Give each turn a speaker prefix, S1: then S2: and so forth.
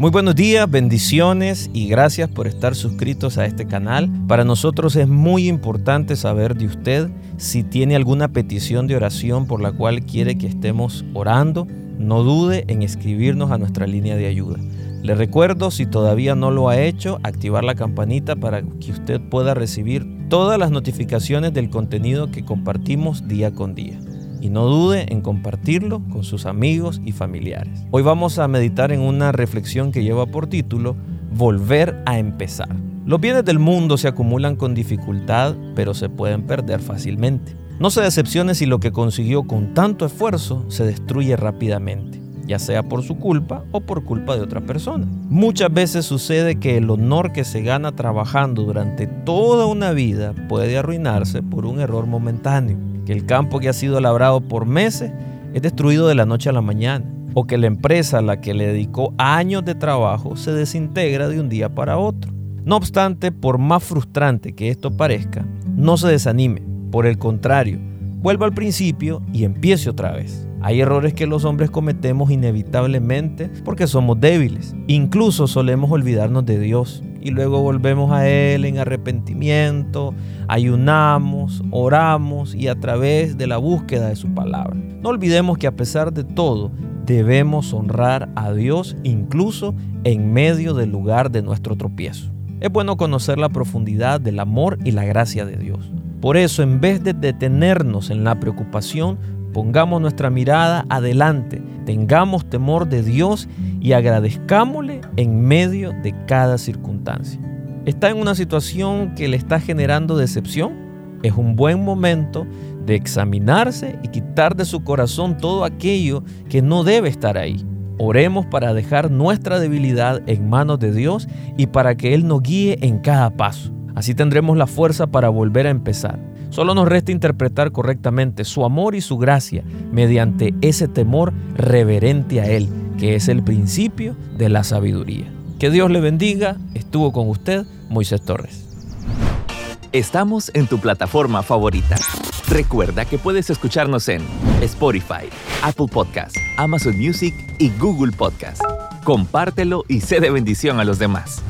S1: Muy buenos días, bendiciones y gracias por estar suscritos a este canal. Para nosotros es muy importante saber de usted si tiene alguna petición de oración por la cual quiere que estemos orando. No dude en escribirnos a nuestra línea de ayuda. Le recuerdo, si todavía no lo ha hecho, activar la campanita para que usted pueda recibir todas las notificaciones del contenido que compartimos día con día y no dude en compartirlo con sus amigos y familiares. Hoy vamos a meditar en una reflexión que lleva por título Volver a empezar. Los bienes del mundo se acumulan con dificultad, pero se pueden perder fácilmente. No se decepcione si lo que consiguió con tanto esfuerzo se destruye rápidamente, ya sea por su culpa o por culpa de otra persona. Muchas veces sucede que el honor que se gana trabajando durante toda una vida puede arruinarse por un error momentáneo que el campo que ha sido labrado por meses es destruido de la noche a la mañana, o que la empresa a la que le dedicó años de trabajo se desintegra de un día para otro. No obstante, por más frustrante que esto parezca, no se desanime, por el contrario, vuelva al principio y empiece otra vez. Hay errores que los hombres cometemos inevitablemente porque somos débiles. Incluso solemos olvidarnos de Dios y luego volvemos a Él en arrepentimiento, ayunamos, oramos y a través de la búsqueda de su palabra. No olvidemos que a pesar de todo, debemos honrar a Dios incluso en medio del lugar de nuestro tropiezo. Es bueno conocer la profundidad del amor y la gracia de Dios. Por eso, en vez de detenernos en la preocupación, pongamos nuestra mirada adelante, tengamos temor de Dios y agradezcámosle en medio de cada circunstancia. ¿Está en una situación que le está generando decepción? Es un buen momento de examinarse y quitar de su corazón todo aquello que no debe estar ahí. Oremos para dejar nuestra debilidad en manos de Dios y para que Él nos guíe en cada paso. Así tendremos la fuerza para volver a empezar. Solo nos resta interpretar correctamente su amor y su gracia mediante ese temor reverente a Él, que es el principio de la sabiduría. Que Dios le bendiga. Estuvo con usted Moisés Torres.
S2: Estamos en tu plataforma favorita. Recuerda que puedes escucharnos en Spotify, Apple Podcast, Amazon Music y Google Podcast. Compártelo y sé de bendición a los demás.